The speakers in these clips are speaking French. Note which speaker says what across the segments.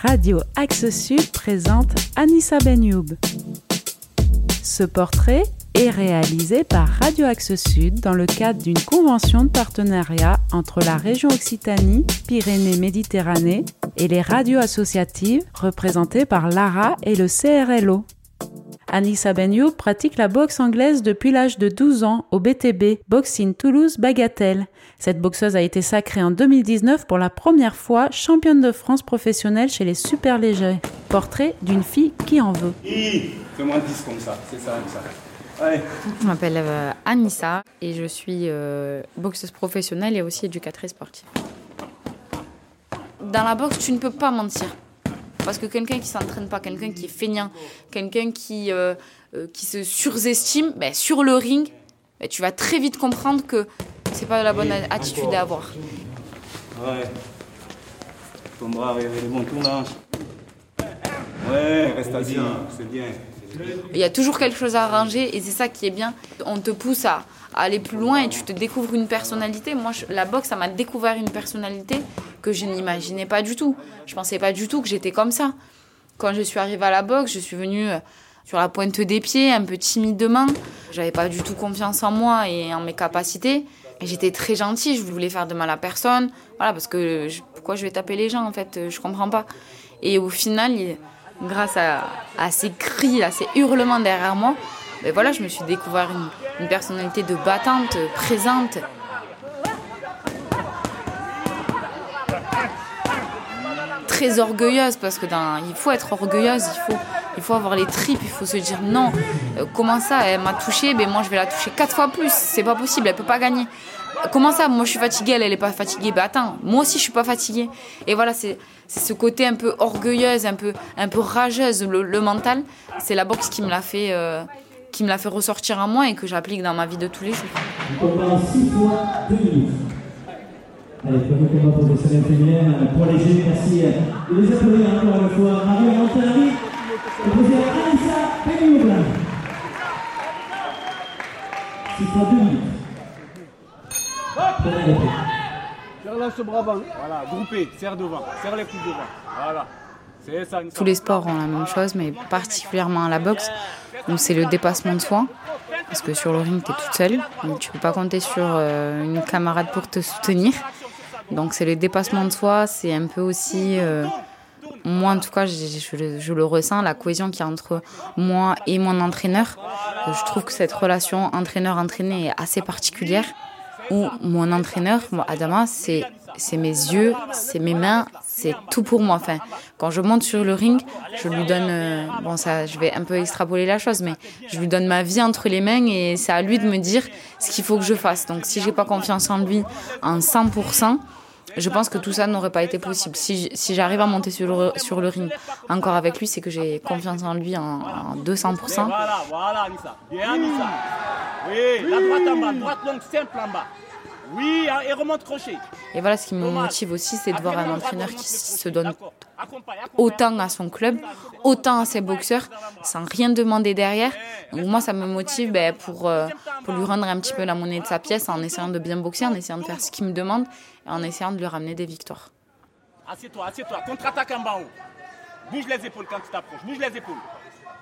Speaker 1: Radio Axe Sud présente Anissa Benyoub. Ce portrait est réalisé par Radio Axe Sud dans le cadre d'une convention de partenariat entre la région Occitanie, Pyrénées-Méditerranée et les radios associatives représentées par l'ARA et le CRLO. Anissa Benyoub pratique la boxe anglaise depuis l'âge de 12 ans au BTB, Boxing Toulouse Bagatelle. Cette boxeuse a été sacrée en 2019 pour la première fois championne de France professionnelle chez les super légers. Portrait d'une fille qui en veut.
Speaker 2: Fais-moi 10 comme ça, c'est ça, ça. Allez.
Speaker 3: Je m'appelle euh, Anissa et je suis euh, boxeuse professionnelle et aussi éducatrice sportive. Dans la boxe, tu ne peux pas mentir. Parce que quelqu'un qui s'entraîne pas, quelqu'un qui est feignant, quelqu'un qui, euh, euh, qui se surestime, ben, sur le ring, ben, tu vas très vite comprendre que c'est pas la bonne attitude à avoir.
Speaker 2: Ouais. Ton bras, bons tours là. Ouais, reste assis, c'est bien.
Speaker 3: Il y a toujours quelque chose à arranger et c'est ça qui est bien. On te pousse à, à aller plus loin et tu te découvres une personnalité. Moi, je- la boxe, ça m'a découvert une personnalité que je n'imaginais pas du tout. Je pensais pas du tout que j'étais comme ça. Quand je suis arrivée à la boxe, je suis venue euh, sur la pointe des pieds, un peu timidement. J'avais pas du tout confiance en moi et en mes capacités. J'étais très gentille, je voulais faire de mal à personne. Voilà, parce que je- pourquoi je vais taper les gens en fait, euh, je comprends pas. Et au final, grâce à, ces cris, à ces hurlements derrière moi, ben voilà, je me suis découvert une, personnalité de battante, euh, présente. Très orgueilleuse parce que dans, il faut être orgueilleuse, il faut, il faut avoir les tripes, il faut se dire non. euh, comment ça, elle m'a touché, ben moi je vais la toucher quatre fois plus. C'est pas possible, elle peut pas gagner. Comment ça, moi je suis fatiguée, elle elle est pas fatiguée. Ben attends, moi aussi je suis pas fatiguée. Et voilà, c'est ce côté un peu orgueilleuse, un peu un peu rageuse, le, mental. C'est la boxe qui me l'a fait euh, qui me l'a fait ressortir en moi et que j'applique dans ma vie de tous les jours.
Speaker 4: On combat 6 fois 2 minutes. Allez, premier combat professionnel féminin pour les jeunes. Merci de les applaudir encore une fois. Marie Montari, opposée à Anissa Penioula. 6 fois 2 minutes.
Speaker 2: Serre là ce bras avant. Voilà, groupé, serre devant, serre les coudes devant. Voilà. C'est ça.
Speaker 3: Tous les sports ont la même chose, mais particulièrement à la boxe, où c'est le dépassement de soi. Parce que sur le ring, tu es toute seule. Donc tu peux pas compter sur euh, une camarade pour te soutenir. Donc c'est le dépassement de soi, c'est un peu aussi, euh, moi en tout cas, je, je le- ressens, la cohésion qu'il y a entre moi et mon entraîneur. Je trouve que cette relation entraîneur-entraîné est assez particulière. Où mon entraîneur, moi, Adama, c'est c'est mes yeux, c'est mes mains, c'est tout pour moi. Enfin, quand je monte sur le ring, je lui donne, euh, bon ça, je vais un peu extrapoler la chose, mais je lui donne ma vie entre les mains et c'est à lui de me dire ce qu'il faut que je fasse. Donc si j'ai pas confiance en lui en 100%, je pense que tout ça n'aurait pas été possible. Si, j'arrive à monter sur le, ring encore avec lui, c'est que j'ai confiance en lui en, en 200%.
Speaker 2: Voilà, voilà. Bien. Oui, la droite en bas, droite longue, simple en bas. Oui, hein, et remonte crochet.
Speaker 3: Et voilà, ce qui me motive aussi, c'est de voir un entraîneur qui se donne autant à son club, autant à ses boxeurs, sans rien demander derrière. Donc moi, ça me motive ben, pour, euh, pour lui rendre un petit peu la monnaie de sa pièce en essayant de bien boxer, en essayant de faire ce qu'il me demande et en essayant de lui ramener des victoires.
Speaker 2: Assieds-toi, assieds-toi. Contre-attaque en bas haut. Bouge les épaules quand tu t'approches. Bouge les épaules.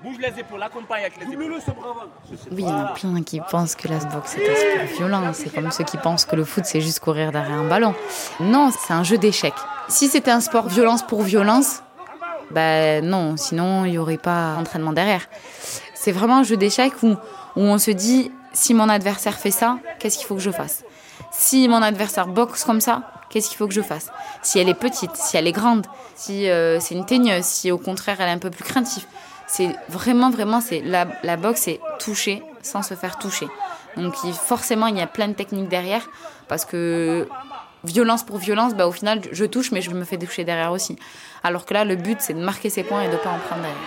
Speaker 2: Bouge les épaules. Accompagne avec les épaules. Double-le ce bras avant.
Speaker 3: Oui, il y en a plein qui pensent que la boxe est un sport violent. C'est comme ceux qui pensent que le foot, c'est juste courir derrière un ballon. Non, c'est un jeu d'échecs. Si c'était un sport violence pour violence, ben non, sinon il n'y aurait pas d'entraînement derrière. C'est vraiment un jeu d'échecs où, où on se dit, si mon adversaire fait ça, qu'est-ce qu'il faut que je fasse? Si mon adversaire boxe comme ça, qu'est-ce qu'il faut que je fasse? Si elle est petite, si elle est grande, si euh, c'est une teigneuse, si au contraire elle est un peu plus craintive. C'est vraiment, vraiment, c'est la, la boxe, c'est toucher sans se faire toucher. Donc forcément, il y a plein de techniques derrière parce que violence pour violence, bah, au final, je touche, mais je me fais toucher derrière aussi. Alors que là, le but, c'est de marquer ses points et de ne pas en prendre derrière.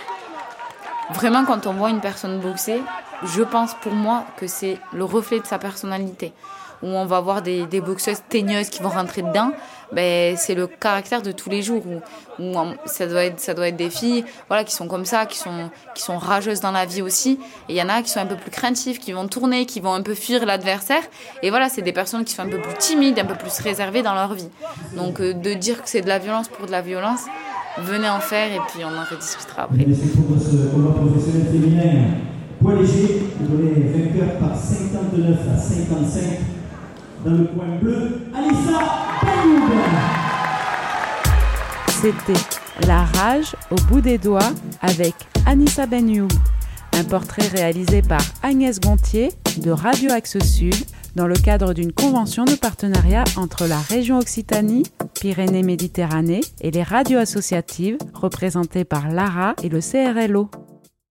Speaker 3: Vraiment, quand on voit une personne boxer, je pense pour moi que c'est le reflet de sa personnalité. Où on va voir des, des boxeuses teigneuses qui vont rentrer dedans, ben, c'est le caractère de tous les jours. Où, on- ça, doit être, ça doit être des filles voilà, qui sont comme ça, qui sont, qui sont rageuses dans la vie aussi. Et il y en a qui sont un peu plus craintives, qui vont tourner, qui vont un peu fuir l'adversaire. Et voilà, c'est des personnes qui sont un peu plus timides, un peu plus réservées dans leur vie. Donc euh, de dire que c'est de la violence pour de la violence, venez en faire et puis on en rediscutera après.
Speaker 4: Poids léger, vainqueur par 59 à 55 dans le coin bleu, Alissa.
Speaker 1: C'était La rage au bout des doigts avec Anissa Benyoub, un portrait réalisé par Agnès Gontier de Radio Axe Sud dans le cadre d'une convention de partenariat entre la région Occitanie, Pyrénées-Méditerranée et les radios associatives représentées par l'ARA et le CRLO.